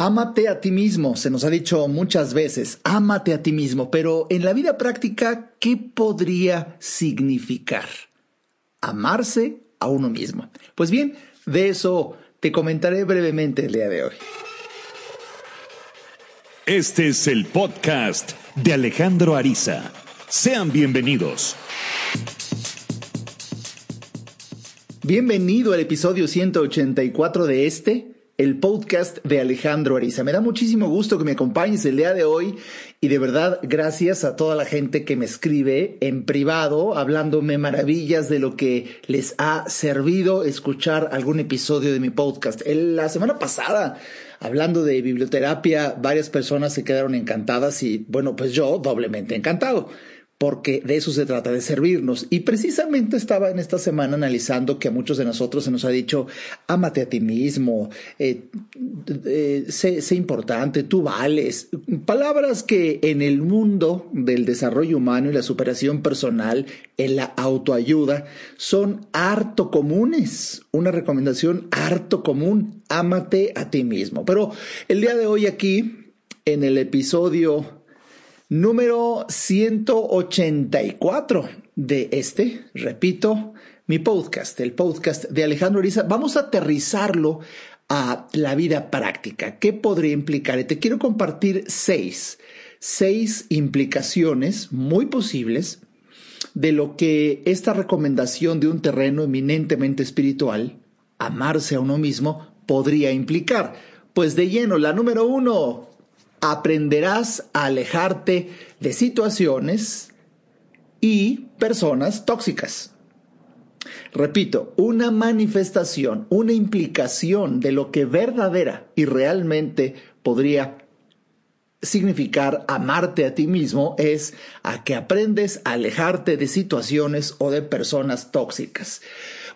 Ámate a ti mismo, se nos ha dicho muchas veces, ámate a ti mismo, pero en la vida práctica, ¿qué podría significar? Amarse a uno mismo. Pues bien, de eso te comentaré brevemente el día de hoy. Este es el podcast de Alejandro Ariza. Sean bienvenidos. Bienvenido al episodio 184 de este el podcast de Alejandro Ariza. Me da muchísimo gusto que me acompañes el día de hoy y de verdad gracias a toda la gente que me escribe en privado hablándome maravillas de lo que les ha servido escuchar algún episodio de mi podcast. la semana pasada hablando de biblioterapia, varias personas se quedaron encantadas y bueno, pues yo doblemente encantado porque de eso se trata, de servirnos. Y precisamente estaba en esta semana analizando que a muchos de nosotros se nos ha dicho, ámate a ti mismo, eh, eh, sé, importante, tú vales. Palabras que en el mundo del desarrollo humano y la superación personal, en la autoayuda, son harto comunes. Una recomendación harto común, ámate a ti mismo. Pero el día de hoy aquí, en el episodio número 184 de este, repito, mi podcast, el podcast de Alejandro Ariza. Vamos a aterrizarlo a la vida práctica. ¿Qué podría implicar? Y te quiero compartir seis, seis implicaciones muy posibles de lo que esta recomendación de un terreno eminentemente espiritual, amarse a uno mismo, podría implicar. Pues de lleno, la número uno, aprenderás a alejarte de situaciones y personas tóxicas. Repito, una manifestación, una implicación de lo que verdadera y realmente podría significar amarte a ti mismo es a que aprendes a alejarte de situaciones o de personas tóxicas.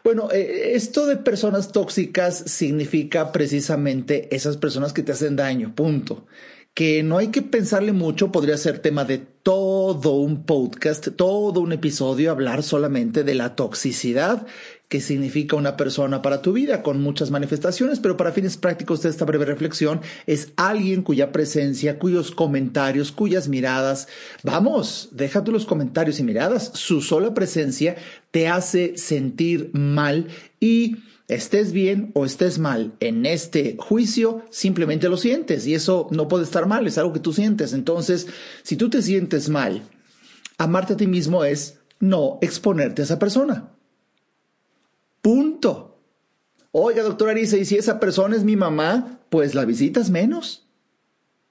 Bueno, eh, esto de personas tóxicas significa precisamente esas personas que te hacen daño, punto que no hay que pensarle mucho, podría ser tema de todo un podcast, todo un episodio, hablar solamente de la toxicidad que significa una persona para tu vida, con muchas manifestaciones, pero para fines prácticos de esta breve reflexión es alguien cuya presencia, cuyos comentarios, cuyas miradas, vamos, déjate los comentarios y miradas, su sola presencia te hace sentir mal y estés bien o estés mal en este juicio, simplemente lo sientes y eso no puede estar mal, es algo que tú sientes. Entonces, si tú te sientes mal, amarte a ti mismo es no exponerte a esa persona. Punto. Oiga, doctora Arisa, ¿y si esa persona es mi mamá? Pues la visitas menos.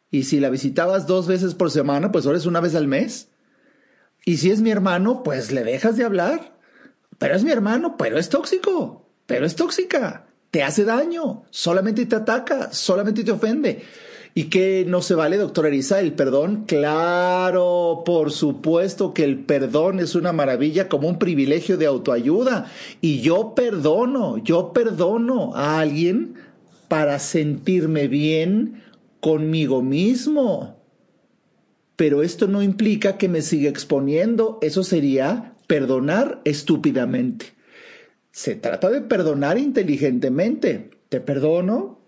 Y si la visitabas dos veces por semana, pues ahora es una vez al mes. Y si es mi hermano, pues le dejas de hablar. Pero es mi hermano, pero es tóxico pero es tóxica, te hace daño, solamente te ataca, solamente te ofende. ¿Y qué no se vale, doctora Arisa? ¿El perdón? Claro, por supuesto que el perdón es una maravilla como un privilegio de autoayuda. Y yo perdono, yo perdono a alguien para sentirme bien conmigo mismo. Pero esto no implica que me siga exponiendo, eso sería perdonar estúpidamente. Se trata de perdonar inteligentemente. Te perdono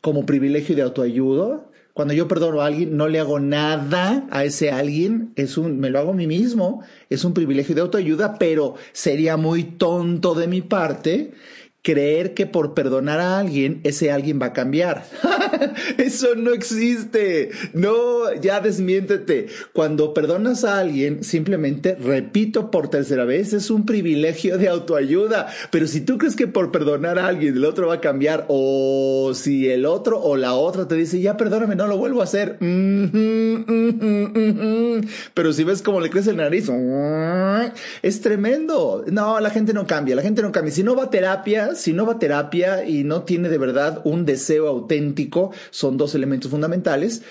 como privilegio de autoayuda. Cuando yo perdono a alguien, no le hago nada a ese alguien, es un, me lo hago a mí mismo, es un privilegio de autoayuda, pero sería muy tonto de mi parte creer que por perdonar a alguien, ese alguien va a cambiar. Eso no existe. No, ya desmiéntete. Cuando perdonas a alguien, simplemente, repito por tercera vez, es un privilegio de autoayuda. Pero si tú crees que por perdonar a alguien el otro va a cambiar, o si el otro o la otra te dice, ya perdóname, no lo vuelvo a hacer. Pero si ves cómo le crece el nariz, es tremendo. No, la gente no cambia, la gente no cambia. Si no va a terapia, si no va a terapia y no tiene de verdad un deseo auténtico, son dos elementos fundamentales,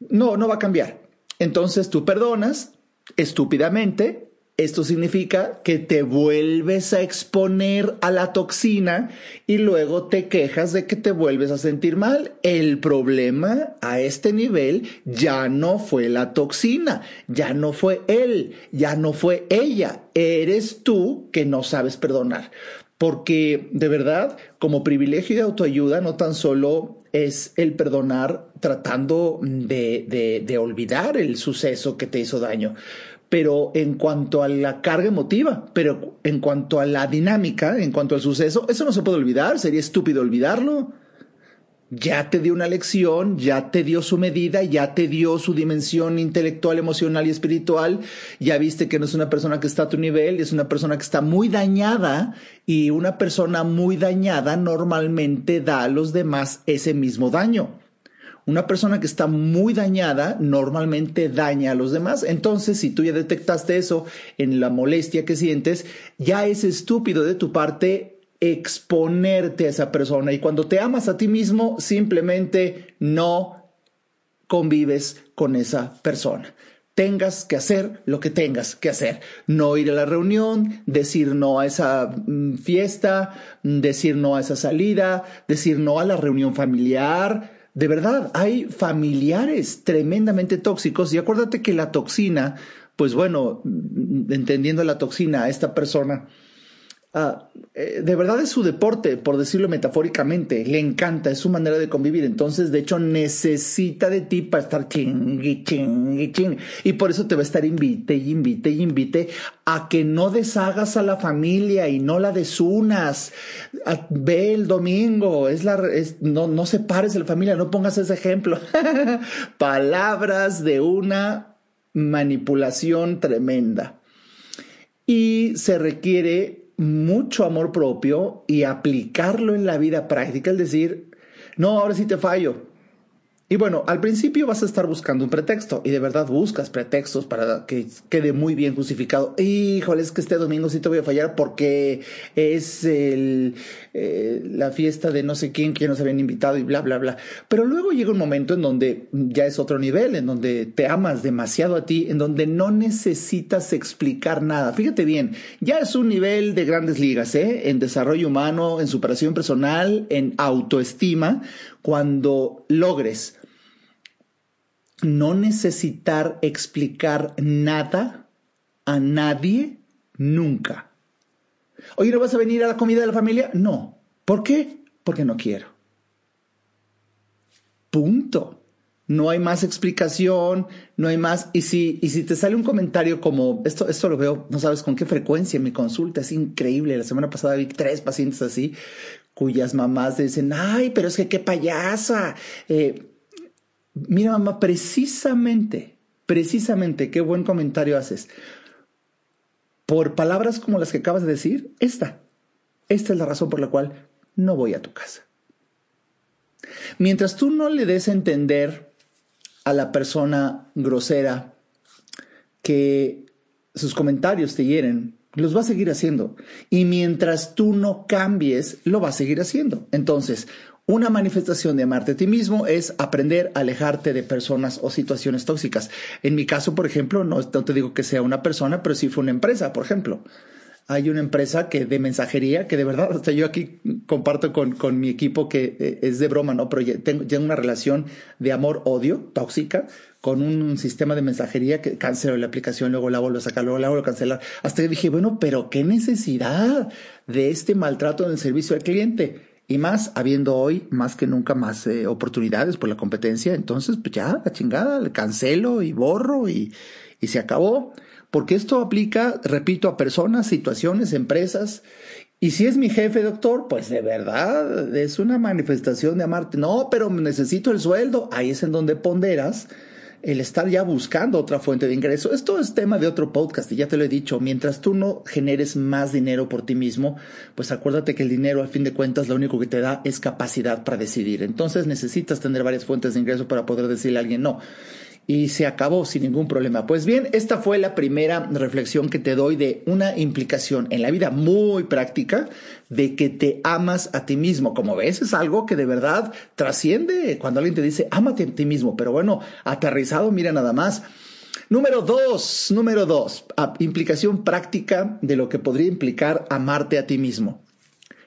no, no va a cambiar. Entonces tú perdonas estúpidamente, esto significa que te vuelves a exponer a la toxina y luego te quejas de que te vuelves a sentir mal. El problema a este nivel ya no fue la toxina, ya no fue él, ya no fue ella, eres tú que no sabes perdonar. Porque de verdad, como privilegio de autoayuda, no tan solo es el perdonar tratando de, de, olvidar el suceso que te hizo daño. Pero en cuanto a la carga emotiva, pero en cuanto a la dinámica, en cuanto al suceso, eso no se puede olvidar, sería estúpido olvidarlo ya te dio una lección, ya te dio su medida, ya te dio su dimensión intelectual, emocional y espiritual, ya viste que no es una persona que está a tu nivel, es una persona que está muy dañada y una persona muy dañada normalmente da a los demás ese mismo daño. Una persona que está muy dañada normalmente daña a los demás. Entonces, si tú ya detectaste eso en la molestia que sientes, ya es estúpido de tu parte exponerte a esa persona. Y cuando te amas a ti mismo, simplemente no convives con esa persona. Tengas que hacer lo que tengas que hacer. No ir a la reunión, decir no a esa mm, fiesta, decir no a esa salida, decir no a la reunión familiar. De verdad, hay familiares tremendamente tóxicos y acuérdate que la toxina, pues bueno, entendiendo la toxina a esta persona, Ah, eh, de verdad es su deporte, por decirlo metafóricamente, le encanta, es su manera de convivir, entonces de hecho necesita de ti para estar chingui, chingui, chingui, y por eso te va a estar invite y invite y invite a que no deshagas a la familia y no la desunas, ah, ve el domingo, es la, no, no separes a la familia, no pongas ese ejemplo, palabras de una manipulación tremenda. Y se requiere mucho amor propio y aplicarlo en la vida práctica, es decir, no, ahora sí te fallo, y bueno, al principio vas a estar buscando un pretexto y de verdad buscas pretextos para que quede muy bien justificado. Híjole, es que este domingo sí te voy a fallar porque es el, eh, la fiesta de no sé quién que nos habían invitado y bla, bla, bla. Pero luego llega un momento en donde ya es otro nivel, en donde te amas demasiado a ti, en donde no necesitas explicar nada. Fíjate bien, ya es un nivel de grandes ligas, ¿eh? En desarrollo humano, en superación personal, en autoestima, cuando logres no necesitar explicar nada a nadie nunca. Oye, ¿no vas a venir a la comida de la familia? No. ¿Por qué? Porque no quiero. Punto. No hay más explicación, no hay más. Y si, y si te sale un comentario como, esto, esto lo veo, no sabes con qué frecuencia en mi consulta, es increíble. La semana pasada vi tres pacientes así, cuyas mamás dicen, ay, pero es que qué payasa. Eh, Mira, mamá, precisamente, precisamente, qué buen comentario haces. Por palabras como las que acabas de decir, esta, esta es la razón por la cual no voy a tu casa. Mientras tú no le des a entender a la persona grosera que sus comentarios te hieren, los va a seguir haciendo. Y mientras tú no cambies, lo va a seguir haciendo. Entonces, una manifestación de amarte a ti mismo es aprender a alejarte de personas o situaciones tóxicas. En mi caso, por ejemplo, no, te digo que sea una persona, pero sí fue una empresa, por ejemplo. Hay una empresa que de mensajería que de verdad, hasta yo aquí comparto con, con mi equipo que eh, es de broma, ¿no? Pero tengo una relación de amor-odio tóxica con un sistema de mensajería que cancelo la aplicación, luego la vuelvo a sacar, luego la vuelvo a cancelar. Hasta que dije, bueno, pero qué necesidad de este maltrato en el servicio al cliente. Y más, habiendo hoy más que nunca más eh, oportunidades por la competencia, entonces pues ya, la chingada, le cancelo y borro y, y se acabó. Porque esto aplica, repito, a personas, situaciones, empresas. Y si es mi jefe, doctor, pues de verdad es una manifestación de amarte. No, pero necesito el sueldo. Ahí es en donde ponderas el estar ya buscando otra fuente de ingreso. Esto es tema de otro podcast y ya te lo he dicho, mientras tú no generes más dinero por ti mismo, pues acuérdate que el dinero al fin de cuentas lo único que te da es capacidad para decidir. Entonces necesitas tener varias fuentes de ingreso para poder decirle a alguien no y se acabó sin ningún problema. Pues bien, esta fue la primera reflexión que te doy de una implicación en la vida muy práctica de que te amas a ti mismo. Como ves, es algo que de verdad trasciende cuando alguien te dice, ámate a ti mismo. Pero bueno, aterrizado, mira nada más. Número dos, número dos, implicación práctica de lo que podría implicar amarte a ti mismo.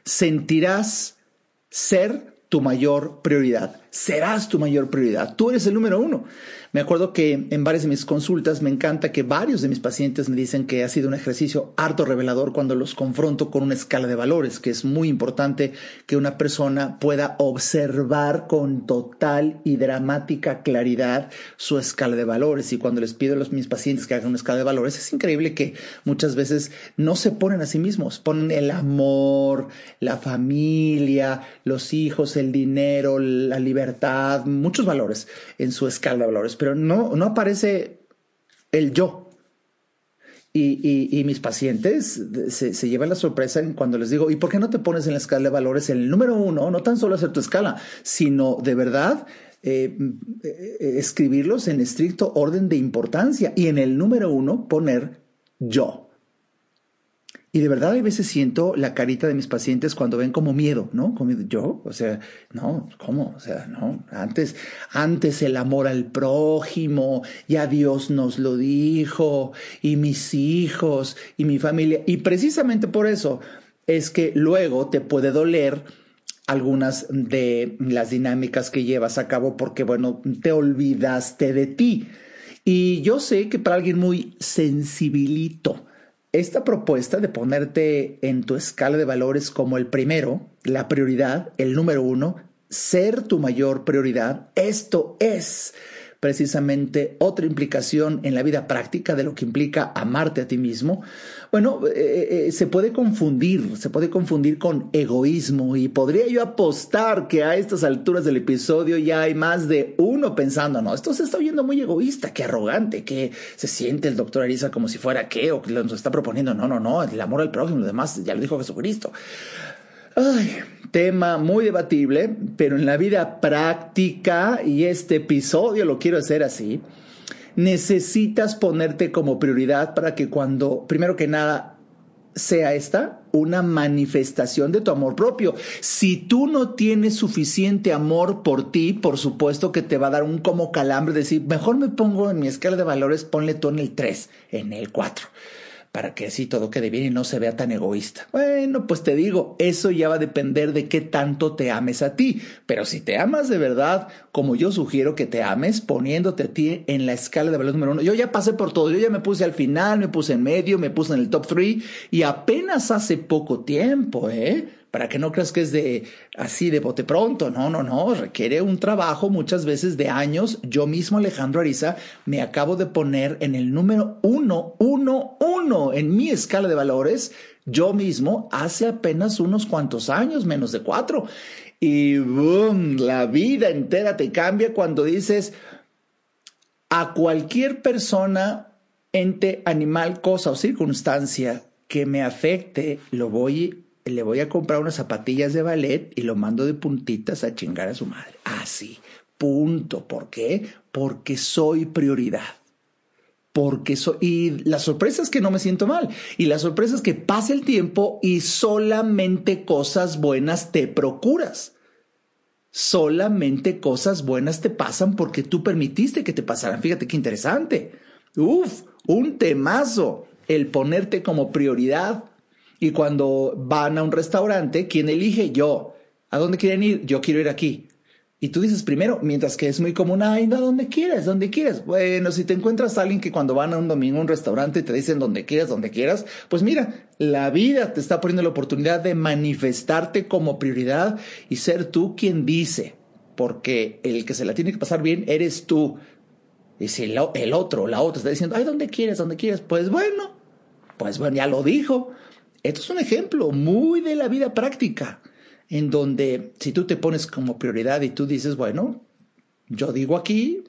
Sentirás ser tu mayor prioridad. serás tu mayor prioridad. Tú eres el número uno. Me acuerdo que en varias de mis consultas me encanta que varios de mis pacientes me dicen que ha sido un ejercicio harto revelador cuando los confronto con una escala de valores, que es muy importante que una persona pueda observar con total y dramática claridad su escala de valores. Y cuando les pido a los, mis pacientes que hagan una escala de valores, es increíble que muchas veces no se ponen a sí mismos, ponen el amor, la familia, los hijos, el dinero, la libertad, muchos valores en su escala de valores pero no, no aparece el yo. Y, mis pacientes se, llevan la sorpresa cuando les digo, ¿y por qué no te pones en la escala de valores el número uno? No tan solo hacer tu escala, sino de verdad eh, eh, escribirlos en estricto orden de importancia y en el número uno poner yo. Y de verdad, a veces siento la carita de mis pacientes cuando ven como miedo, ¿no? Como yo, o sea, no, ¿cómo? O sea, no. Antes, antes el amor al prójimo, ya Dios nos lo dijo, y mis hijos, y mi familia. Y precisamente por eso es que luego te puede doler algunas de las dinámicas que llevas a cabo porque, bueno, te olvidaste de ti. Y yo sé que para alguien muy sensibilito, esta propuesta de ponerte en tu escala de valores como el primero, la prioridad, el número uno, ser tu mayor prioridad, esto es precisamente otra implicación en la vida práctica de lo que implica amarte a ti mismo, bueno, eh, eh, eh, se puede confundir, se puede confundir con egoísmo y podría yo apostar que a estas alturas del episodio ya hay más de uno pensando, no, esto se está oyendo muy egoísta, qué arrogante, que se siente el doctor Arisa como si fuera qué, o que nos está proponiendo, no, no, no, el amor al prójimo, lo demás ya lo dijo Jesucristo. Ay, tema muy debatible, pero en la vida práctica, y este episodio lo quiero hacer así, necesitas ponerte como prioridad para que cuando, primero que nada, sea esta una manifestación de tu amor propio. Si tú no tienes suficiente amor por ti, por supuesto que te va a dar un como calambre decir, mejor me pongo en mi escala de valores, ponle tú en el 3, en el 4 para que así todo quede bien y no se vea tan egoísta. Bueno, pues te digo, eso ya va a depender de qué tanto te ames a ti, pero si te amas de verdad, como yo sugiero que te ames, poniéndote a ti en la escala de valor número uno, yo ya pasé por todo, yo ya me puse al final, me puse en medio, me puse en el top three y apenas hace poco tiempo, ¿eh? Para que no creas que es de así de bote pronto. No, no, no, requiere un trabajo muchas veces de años. Yo mismo, Alejandro Ariza, me acabo de poner en el número uno, uno, uno en mi escala de valores. Yo mismo hace apenas unos cuantos años, menos de cuatro. Y boom, la vida entera te cambia cuando dices a cualquier persona, ente, animal, cosa o circunstancia que me afecte, lo voy le voy a comprar unas zapatillas de ballet y lo mando de puntitas a chingar a su madre. Así, punto. ¿Por qué? Porque soy prioridad. Porque soy, y la sorpresa es que no me siento mal. Y la sorpresa es que pasa el tiempo y solamente cosas buenas te procuras. Solamente cosas buenas te pasan porque tú permitiste que te pasaran. Fíjate qué interesante. Uf, un temazo. El ponerte como prioridad y cuando van a un restaurante, ¿quién elige? Yo. ¿A dónde quieren ir? Yo quiero ir aquí. Y tú dices primero, mientras que es muy común, ay, no, donde quieras, donde quieras. Bueno, si te encuentras a alguien que cuando van a un domingo a un restaurante te dicen donde quieras, donde quieras, pues mira, la vida te está poniendo la oportunidad de manifestarte como prioridad y ser tú quien dice, porque el que se la tiene que pasar bien eres tú. Y si el, el otro, la otra está diciendo, ay, donde quieras, donde quieras, pues bueno, pues bueno, ya lo dijo. Esto es un ejemplo muy de la vida práctica, en donde si tú te pones como prioridad y tú dices, bueno, yo digo aquí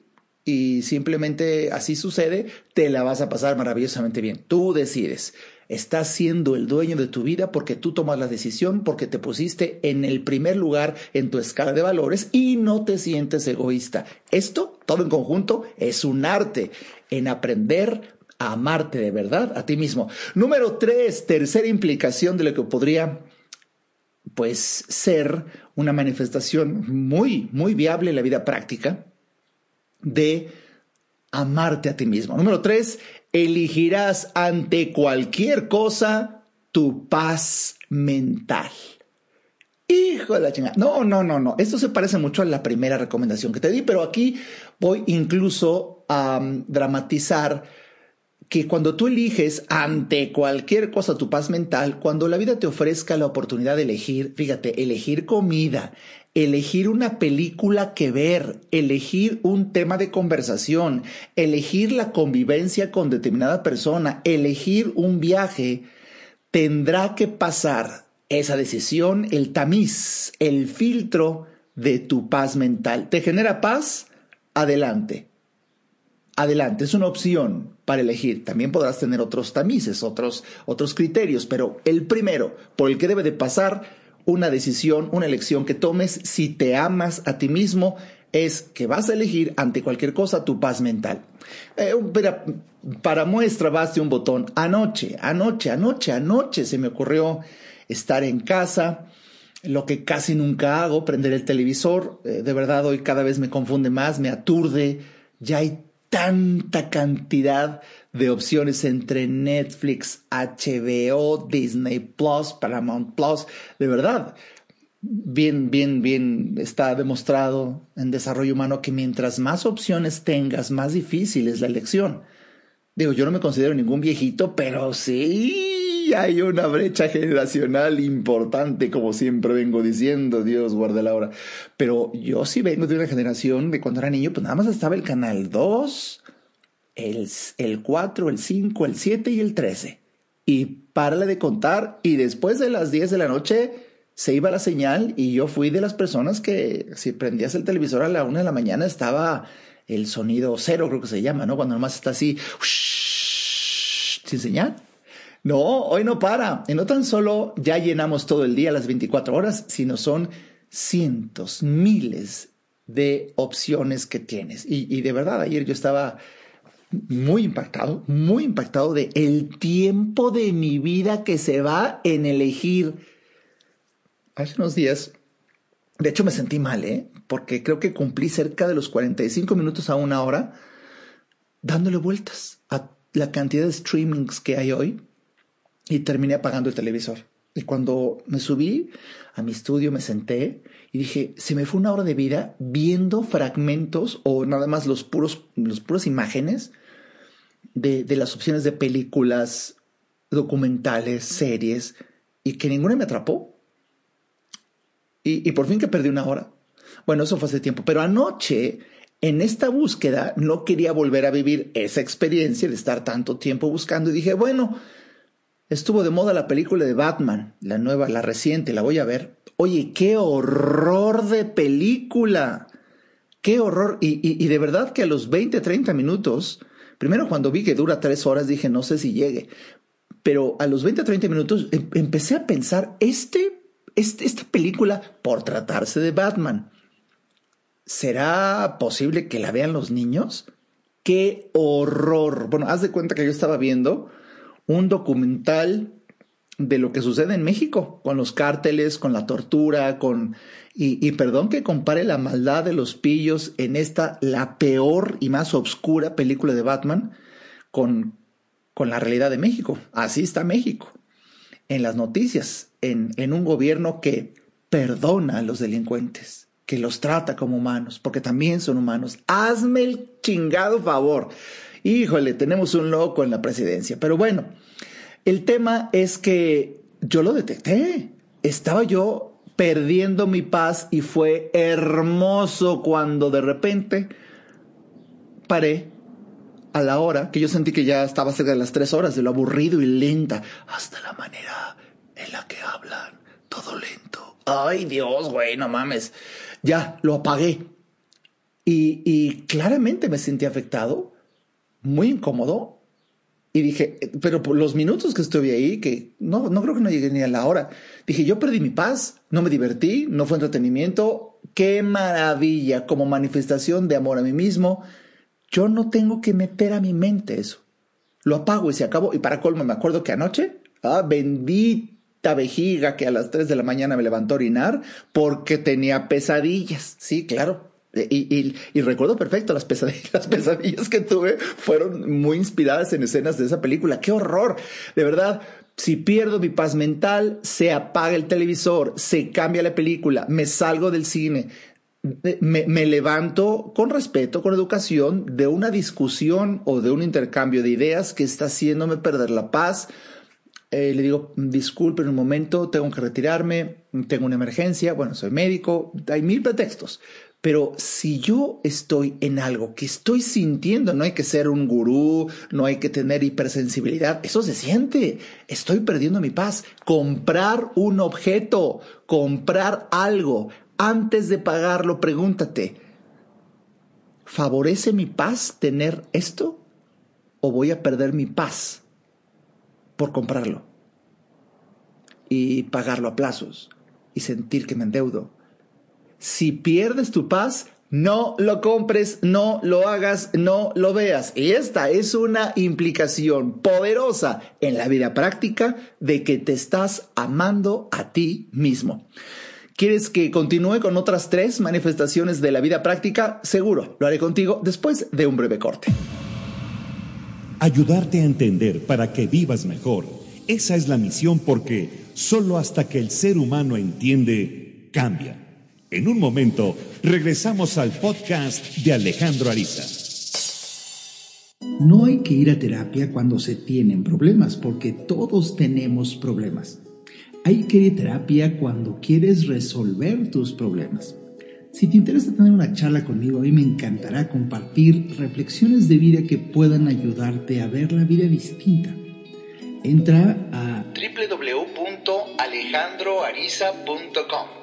y simplemente así sucede, te la vas a pasar maravillosamente bien. Tú decides. Estás siendo el dueño de tu vida porque tú tomas la decisión, porque te pusiste en el primer lugar en tu escala de valores y no te sientes egoísta. Esto, todo en conjunto, es un arte en aprender amarte de verdad a ti mismo. Número tres, tercera implicación de lo que podría pues ser una manifestación muy, muy viable en la vida práctica de amarte a ti mismo. Número tres, elegirás ante cualquier cosa tu paz mental. Hijo de la chingada. No, no, no, no. Esto se parece mucho a la primera recomendación que te di, pero aquí voy incluso a um, dramatizar que cuando tú eliges ante cualquier cosa tu paz mental, cuando la vida te ofrezca la oportunidad de elegir, fíjate, elegir comida, elegir una película que ver, elegir un tema de conversación, elegir la convivencia con determinada persona, elegir un viaje, tendrá que pasar esa decisión, el tamiz, el filtro de tu paz mental. ¿Te genera paz? Adelante. Adelante, es una opción para elegir. También podrás tener otros tamices, otros, otros criterios, pero el primero por el que debe de pasar una decisión, una elección que tomes si te amas a ti mismo es que vas a elegir ante cualquier cosa tu paz mental. Eh, para, para muestra, baste un botón. Anoche, anoche, anoche, anoche se me ocurrió estar en casa, lo que casi nunca hago, prender el televisor. Eh, de verdad, hoy cada vez me confunde más, me aturde. Ya hay tanta cantidad de opciones entre Netflix, HBO, Disney Plus, Paramount Plus. De verdad, bien, bien, bien está demostrado en desarrollo humano que mientras más opciones tengas, más difícil es la elección. Digo, yo no me considero ningún viejito, pero sí hay una brecha generacional importante, como siempre vengo diciendo, Dios guarde la hora. Pero yo sí vengo de una generación de cuando era niño, pues nada más estaba el canal 2, el, el 4, el 5, el 7 y el 13. Y párale de contar, y después de las 10 de la noche se iba la señal, y yo fui de las personas que si prendías el televisor a la 1 de la mañana estaba el sonido cero, creo que se llama, ¿no? Cuando nomás está así, sin señal. No, hoy no para. Y no tan solo ya llenamos todo el día, las 24 horas, sino son cientos, miles de opciones que tienes. Y, de verdad, ayer yo estaba muy impactado, muy impactado de el tiempo de mi vida que se va en elegir. Hace unos días de hecho, me sentí mal, ¿eh? Porque creo que cumplí cerca de los 45 minutos a una hora dándole vueltas a la cantidad de streamings que hay hoy y terminé apagando el televisor. Y cuando me subí a mi estudio, me senté y dije, se me fue una hora de vida viendo fragmentos o nada más los puros, los puras imágenes de, de las opciones de películas, documentales, series, y que ninguna me atrapó. Y, por fin que perdí una hora. Bueno, eso fue hace tiempo, pero anoche en esta búsqueda no quería volver a vivir esa experiencia de estar tanto tiempo buscando y dije, bueno, estuvo de moda la película de Batman, la nueva, la reciente, la voy a ver. Oye, qué horror de película, qué horror. Y, de verdad que a los 20, 30 minutos, primero cuando vi que dura tres horas dije, no sé si llegue, pero a los 20, 30 minutos em, empecé a pensar, este esta película, por tratarse de Batman, ¿será posible que la vean los niños? ¡Qué horror! Bueno, haz de cuenta que yo estaba viendo un documental de lo que sucede en México, con los cárteles, con la tortura, con... Y, y, perdón que compare la maldad de los pillos en esta, la peor y más oscura película de Batman, con, con la realidad de México. Así está México en las noticias, en, en un gobierno que perdona a los delincuentes, que los trata como humanos, porque también son humanos. Hazme el chingado favor. Híjole, tenemos un loco en la presidencia. Pero bueno, el tema es que yo lo detecté. Estaba yo perdiendo mi paz y fue hermoso cuando de repente paré a la hora que yo sentí que ya estaba cerca de las tres horas de lo aburrido y lenta, hasta la manera en la que hablan, todo lento. Ay Dios, güey, no mames. Ya, lo apagué. Y, y claramente me sentí afectado, muy incómodo. Y dije, pero por los minutos que estuve ahí, que no, no creo que no llegué ni a la hora, dije, yo perdí mi paz, no me divertí, no fue entretenimiento. Qué maravilla como manifestación de amor a mí mismo, yo no tengo que meter a mi mente eso. Lo apago y se acabó. Y para colmo, me acuerdo que anoche, ah, bendita vejiga que a las 3 de la mañana me levantó a orinar porque tenía pesadillas. Sí, claro. Y, y, recuerdo perfecto las pesadillas, las pesadillas que tuve fueron muy inspiradas en escenas de esa película. ¡Qué horror! De verdad, Si pierdo mi paz mental, se apaga el televisor, se cambia la película, me salgo del cine, me, me, levanto con respeto, con educación, de una discusión o de un intercambio de ideas que está haciéndome perder la paz. Eh, le digo, disculpe en un momento, tengo que retirarme, tengo una emergencia, bueno, soy médico, hay mil pretextos. Pero si yo estoy en algo que estoy sintiendo, no hay que ser un gurú, no hay que tener hipersensibilidad, eso se siente. Estoy perdiendo mi paz. Comprar un objeto, comprar algo, antes de pagarlo, pregúntate, ¿favorece mi paz tener esto? ¿O voy a perder mi paz por comprarlo? Y pagarlo a plazos y sentir que me endeudo. Si pierdes tu paz, no lo compres, no lo hagas, no lo veas. Y esta es una implicación poderosa en la vida práctica de que te estás amando a ti mismo. ¿Quieres que continúe con otras tres manifestaciones de la vida práctica? Seguro, lo haré contigo después de un breve corte. Ayudarte a entender para que vivas mejor. Esa es la misión porque solo hasta que el ser humano entiende, cambia. En un momento, regresamos al podcast de Alejandro Ariza. No hay que ir a terapia cuando se tienen problemas, porque todos tenemos problemas. Hay que ir a terapia cuando quieres resolver tus problemas. Si te interesa tener una charla conmigo, a mí me encantará compartir reflexiones de vida que puedan ayudarte a ver la vida distinta. Entra a www.alejandroariza.com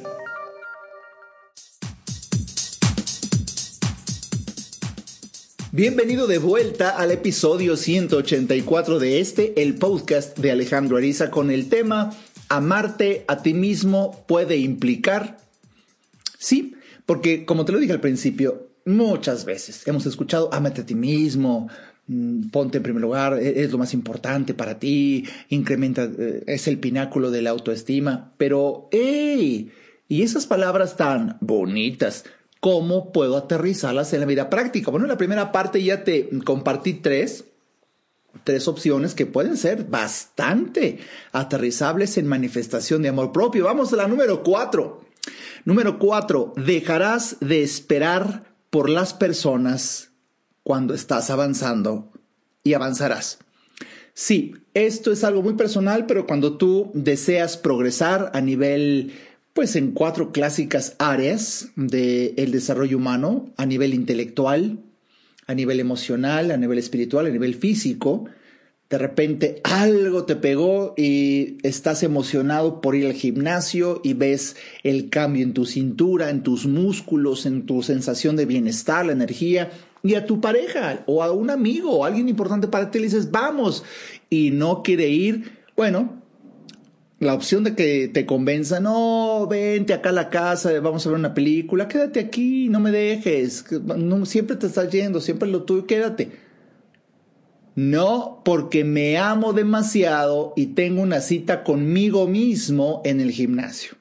Bienvenido de vuelta al episodio 184 de este, el podcast de Alejandro Ariza, con el tema amarte a ti mismo puede implicar? Sí, porque como te lo dije al principio, muchas veces hemos escuchado, amate a ti mismo, mm, ponte en primer lugar, e-, es lo más importante para ti, incrementa, eh, es el pináculo de la autoestima, pero, ¡hey! Y esas palabras tan bonitas, ¿cómo puedo aterrizarlas en la vida práctica? Bueno, en la primera parte ya te compartí tres, tres opciones que pueden ser bastante aterrizables en manifestación de amor propio. Vamos a la número cuatro. Número cuatro, dejarás de esperar por las personas cuando estás avanzando y avanzarás. Sí, esto es algo muy personal, pero cuando tú deseas progresar a nivel, pues en cuatro clásicas áreas del desarrollo humano, a nivel intelectual, a nivel emocional, a nivel espiritual, a nivel físico. De repente algo te pegó y estás emocionado por ir al gimnasio y ves el cambio en tu cintura, en tus músculos, en tu sensación de bienestar, la energía. Y a tu pareja o a un amigo o alguien importante para ti le dices, vamos, y no quiere ir, bueno, la opción de que te convenza, no, vente acá a la casa, vamos a ver una película, quédate aquí, no me dejes, no, siempre te estás yendo, siempre lo tuyo, quédate. No, porque me amo demasiado y tengo una cita conmigo mismo en el gimnasio.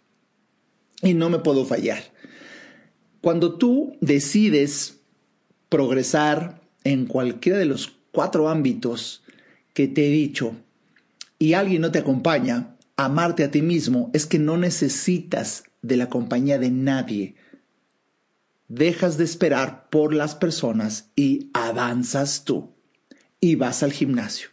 Y no me puedo fallar. Cuando tú decides progresar en cualquiera de los cuatro ámbitos que te he dicho y alguien no te acompaña, amarte a ti mismo es que no necesitas de la compañía de nadie. Dejas de esperar por las personas y avanzas tú y vas al gimnasio.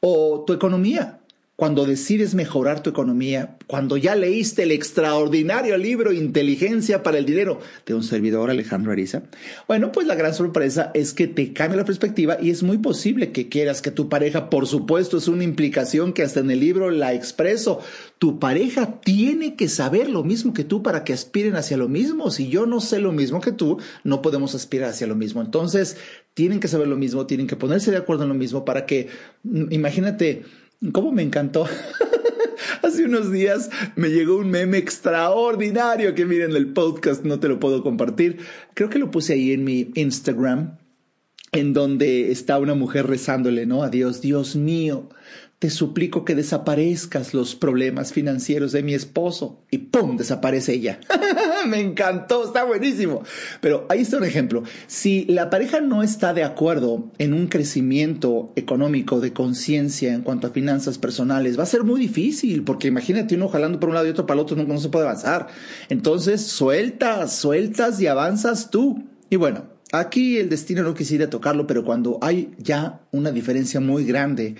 O tu economía cuando decides mejorar tu economía, cuando ya leíste el extraordinario libro Inteligencia para el Dinero de un servidor Alejandro Ariza, bueno, pues la gran sorpresa es que te cambia la perspectiva y es muy posible que quieras que tu pareja, por supuesto, es una implicación que hasta en el libro la expreso, tu pareja tiene que saber lo mismo que tú para que aspiren hacia lo mismo. Si yo no sé lo mismo que tú, no podemos aspirar hacia lo mismo. Entonces, tienen que saber lo mismo, tienen que ponerse de acuerdo en lo mismo para que, mm, imagínate, ¿Cómo me encantó? Hace unos días me llegó un meme extraordinario que miren el podcast, no te lo puedo compartir. Creo que lo puse ahí en mi Instagram, en donde está una mujer rezándole, ¿no? A Dios, Dios mío, te suplico que desaparezcas los problemas financieros de mi esposo. Y ¡pum! desaparece ella. Me encantó, está buenísimo. Pero ahí está un ejemplo. Si la pareja no está de acuerdo en un crecimiento económico de conciencia en cuanto a finanzas personales, va a ser muy difícil, porque imagínate uno jalando por un lado y otro para el otro, no, no se puede avanzar. Entonces, sueltas, sueltas y avanzas tú. Y bueno, aquí el destino no quisiera tocarlo, pero cuando hay ya una diferencia muy grande,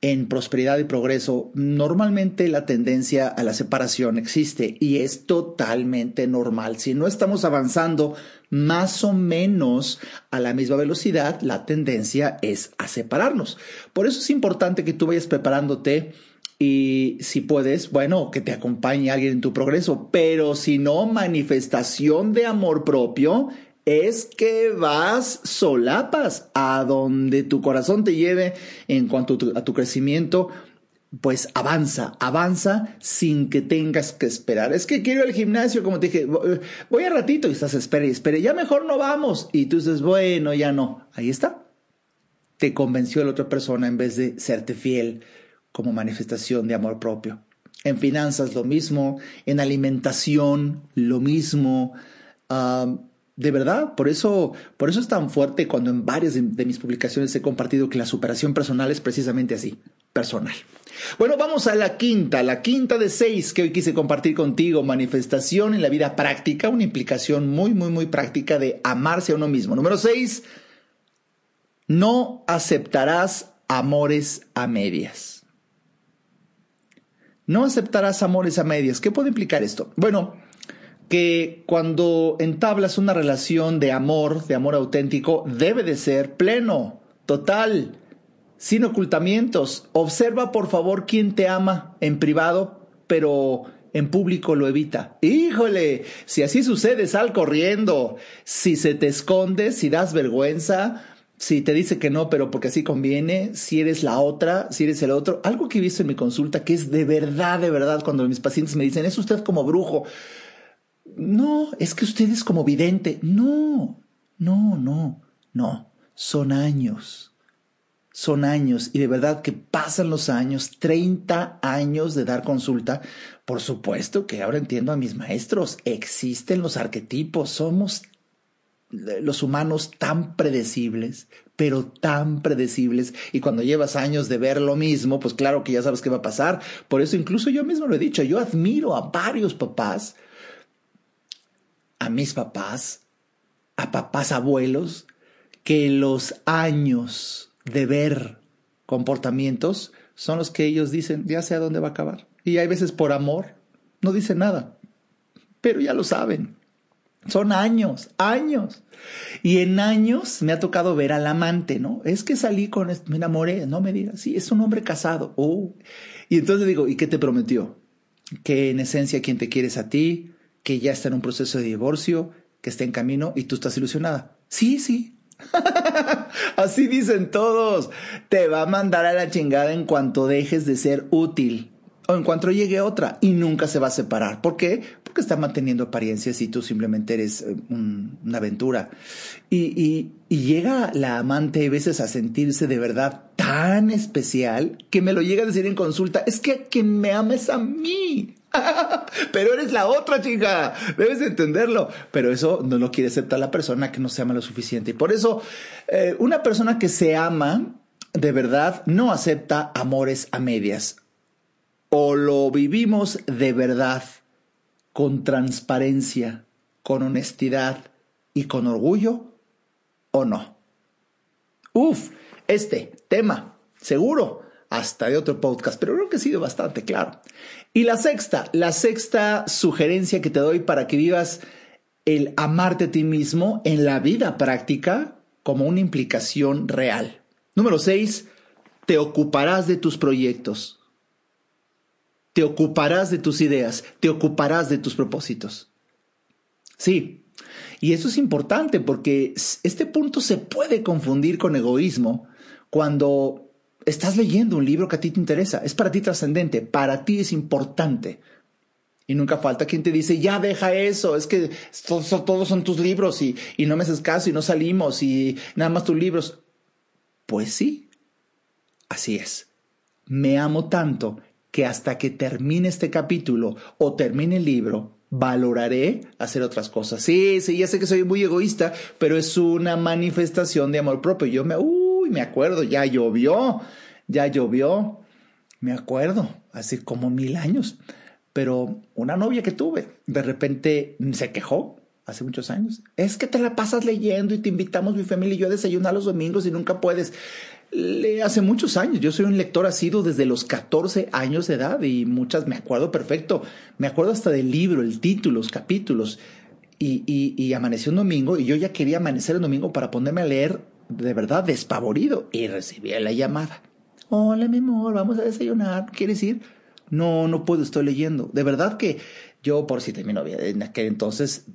en prosperidad y progreso, normalmente la tendencia a la separación existe y es totalmente normal. Si no estamos avanzando más o menos a la misma velocidad, la tendencia es a separarnos. Por eso es importante que tú vayas preparándote y si puedes, bueno, que te acompañe alguien en tu progreso, pero si no, manifestación de amor propio es que vas solapas a donde tu corazón te lleve en cuanto a tu crecimiento, pues avanza, avanza sin que tengas que esperar. Es que quiero ir al gimnasio, como te dije, voy a ratito y estás espera y espera, ya mejor no vamos. Y tú dices, bueno, ya no. Ahí está. Te convenció la otra persona en vez de serte fiel como manifestación de amor propio. En finanzas lo mismo, en alimentación lo mismo de verdad, por eso, por eso es tan fuerte cuando en varias de, mis publicaciones he compartido que la superación personal es precisamente así, personal. Bueno, vamos a la quinta, la quinta de seis que hoy quise compartir contigo, manifestación en la vida práctica, una implicación muy, muy, muy práctica de amarse a uno mismo. Número seis, no aceptarás amores a medias. No aceptarás amores a medias. ¿Qué puede implicar esto? Bueno, que cuando entablas una relación de amor, de amor auténtico, debe de ser pleno, total, sin ocultamientos. Observa por favor quién te ama en privado, pero en público lo evita. Híjole, si así sucede, sal corriendo. Si se te esconde, si das vergüenza, si te dice que no, pero porque así conviene, si eres la otra, si eres el otro. Algo que he visto en mi consulta que es de verdad, de verdad, cuando mis pacientes me dicen, es usted como brujo no, es que usted es como vidente. No, no, no, no. Son años. Son años. Y de verdad que pasan los años, 30 años de dar consulta. Por supuesto que ahora entiendo a mis maestros. Existen los arquetipos. Somos los humanos tan predecibles, pero tan predecibles. Y cuando llevas años de ver lo mismo, pues claro que ya sabes qué va a pasar. Por eso incluso yo mismo lo he dicho, yo admiro a varios papás a mis papás, a papás abuelos, que los años de ver comportamientos son los que ellos dicen, ya sé dónde va a acabar. Y hay veces por amor no dicen nada, pero ya lo saben. Son años, años. Y en años me ha tocado ver al amante, ¿no? Es que salí con, me enamoré, no me digas, sí, es un hombre casado. Oh. Y entonces digo, ¿y qué te prometió? Que en esencia quien te quiere es a ti, que ya está en un proceso de divorcio, que está en camino y tú estás ilusionada. Sí, sí. Así dicen todos. Te va a mandar a la chingada en cuanto dejes de ser útil o en cuanto llegue otra y nunca se va a separar. ¿Por qué? Porque está manteniendo apariencias y tú simplemente eres eh, una aventura. Y, llega la amante a veces a sentirse de verdad tan especial que me lo llega a decir en consulta, es que quien me ama es a mí. Pero eres la otra chica, debes entenderlo. Pero eso no lo quiere aceptar la persona que no se ama lo suficiente. Y por eso, eh, una persona que se ama de verdad no acepta amores a medias. O lo vivimos de verdad, con transparencia, con honestidad y con orgullo, o no. Uf, este tema, seguro hasta de otro podcast, pero creo que ha sido bastante claro. Y la sexta, la sexta sugerencia que te doy para que vivas el amarte a ti mismo en la vida práctica como una implicación real. Número seis, te ocuparás de tus proyectos. Te ocuparás de tus ideas, te ocuparás de tus propósitos. Sí, y eso es importante porque este punto se puede confundir con egoísmo cuando estás leyendo un libro que a ti te interesa, es para ti trascendente, para ti es importante. Y nunca falta quien te dice, ya deja eso, es que todos, son tus libros y, y no me haces caso y no salimos y nada más tus libros. Pues sí, así es. Me amo tanto que hasta que termine este capítulo o termine el libro, valoraré hacer otras cosas. Sí, sí, ya sé que soy muy egoísta, pero es una manifestación de amor propio. Yo me, me acuerdo, ya llovió, ya llovió, me acuerdo, hace como mil años. Pero una novia que tuve, de repente se quejó hace muchos años. Es que te la pasas leyendo y te invitamos mi familia y yo a desayunar los domingos y nunca puedes. Le, hace muchos años, yo soy un lector asiduo desde los 14 años de edad y muchas me acuerdo perfecto. Me acuerdo hasta del libro, el título, los capítulos. Y, y, y amaneció un domingo y yo ya quería amanecer el domingo para ponerme a leer de verdad despavorido y recibí la llamada. Hola, mi amor, vamos a desayunar. ¿Quieres ir? No, no puedo, estoy leyendo. De verdad que yo, por si mi novia, en aquel entonces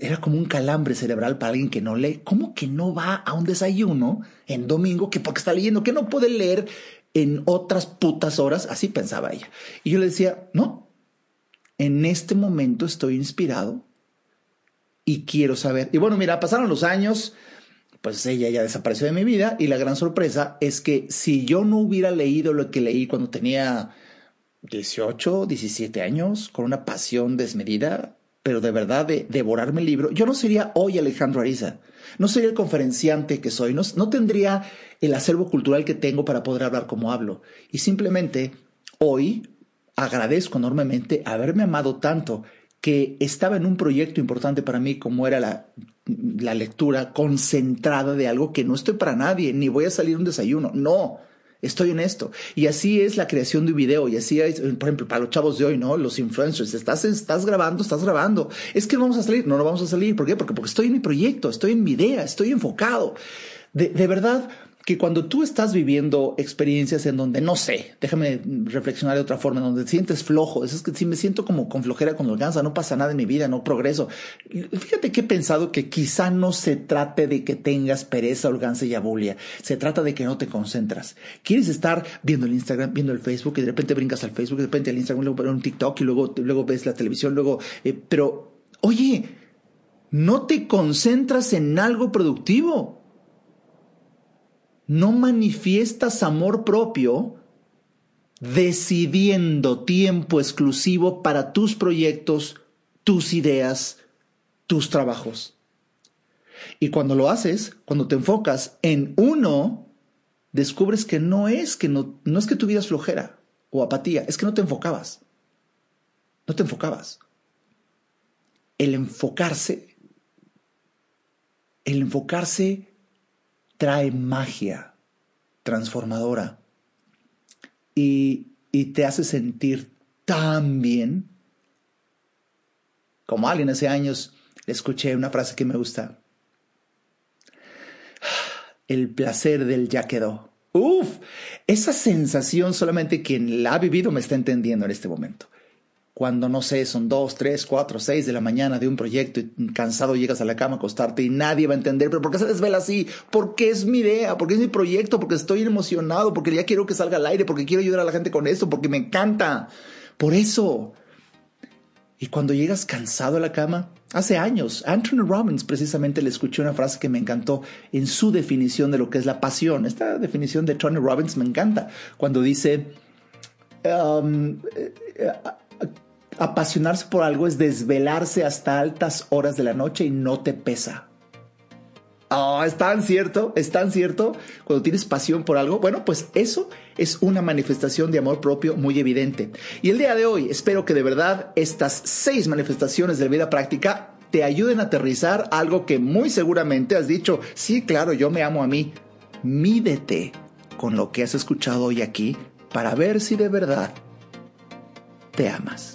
era como un calambre cerebral para alguien que no lee. ¿Cómo que no va a un desayuno en domingo que porque está leyendo, que no puede leer en otras putas horas? Así pensaba ella. Y yo le decía, no, en este momento estoy inspirado y quiero saber. Y bueno, mira, pasaron los años, pues ella ya desapareció de mi vida. Y la gran sorpresa es que si yo no hubiera leído lo que leí cuando tenía 18, 17 años, con una pasión desmedida, pero de verdad de devorarme el libro, yo no sería hoy Alejandro Ariza, no sería el conferenciante que soy, no, no tendría el acervo cultural que tengo para poder hablar como hablo. Y simplemente hoy agradezco enormemente haberme amado tanto que estaba en un proyecto importante para mí como era la, la lectura concentrada de algo que no estoy para nadie, ni voy a salir un desayuno, no, Estoy en esto. Y así es la creación de un video. Y así es, por ejemplo, para los chavos de hoy, ¿no? Los influencers. Estás, estás grabando, estás grabando. Es que no vamos a salir. No, no vamos a salir. ¿Por qué? Porque, porque estoy en mi proyecto, estoy en mi idea, estoy enfocado. De, de verdad, que cuando tú estás viviendo experiencias en donde, no sé, déjame reflexionar de otra forma, en donde te sientes flojo, es que si me siento como con flojera, con holganza, no pasa nada en mi vida, no progreso. Fíjate que he pensado que quizá no se trate de que tengas pereza, holganza y abulia, se trata de que no te concentras. Quieres estar viendo el Instagram, viendo el Facebook y de repente brincas al Facebook, de repente al Instagram, luego un TikTok y luego, luego ves la televisión, luego, eh, pero, oye, no te concentras en algo productivo no manifiestas amor propio decidiendo tiempo exclusivo para tus proyectos, tus ideas, tus trabajos. Y cuando lo haces, cuando te enfocas en uno, descubres que no es que no, no es que tuvieras flojera o apatía, es que no te enfocabas. No te enfocabas. El enfocarse, el enfocarse trae magia transformadora y, y te hace sentir tan bien. Como alguien hace años le escuché una frase que me gusta. El placer del ya quedó. Uf, esa sensación solamente quien la ha vivido me está entendiendo en este momento cuando no sé, son dos, tres, cuatro, seis de la mañana de un proyecto y cansado llegas a la cama a acostarte y nadie va a entender, pero ¿por qué se desvela así? Porque es mi idea, porque es mi proyecto, porque estoy emocionado, porque ya quiero que salga al aire, porque quiero ayudar a la gente con esto, porque me encanta. Por eso. Y cuando llegas cansado a la cama, hace años, Anthony Robbins precisamente le escuché una frase que me encantó en su definición de lo que es la pasión. Esta definición de Tony Robbins me encanta, cuando dice, um, eh, eh, Apasionarse por algo es desvelarse hasta altas horas de la noche y no te pesa. Oh, es tan cierto, es tan cierto. Cuando tienes pasión por algo, bueno, pues eso es una manifestación de amor propio muy evidente. Y el día de hoy espero que de verdad estas seis manifestaciones de vida práctica te ayuden a aterrizar algo que muy seguramente has dicho, sí, claro, yo me amo a mí. Mídete con lo que has escuchado hoy aquí para ver si de verdad te amas.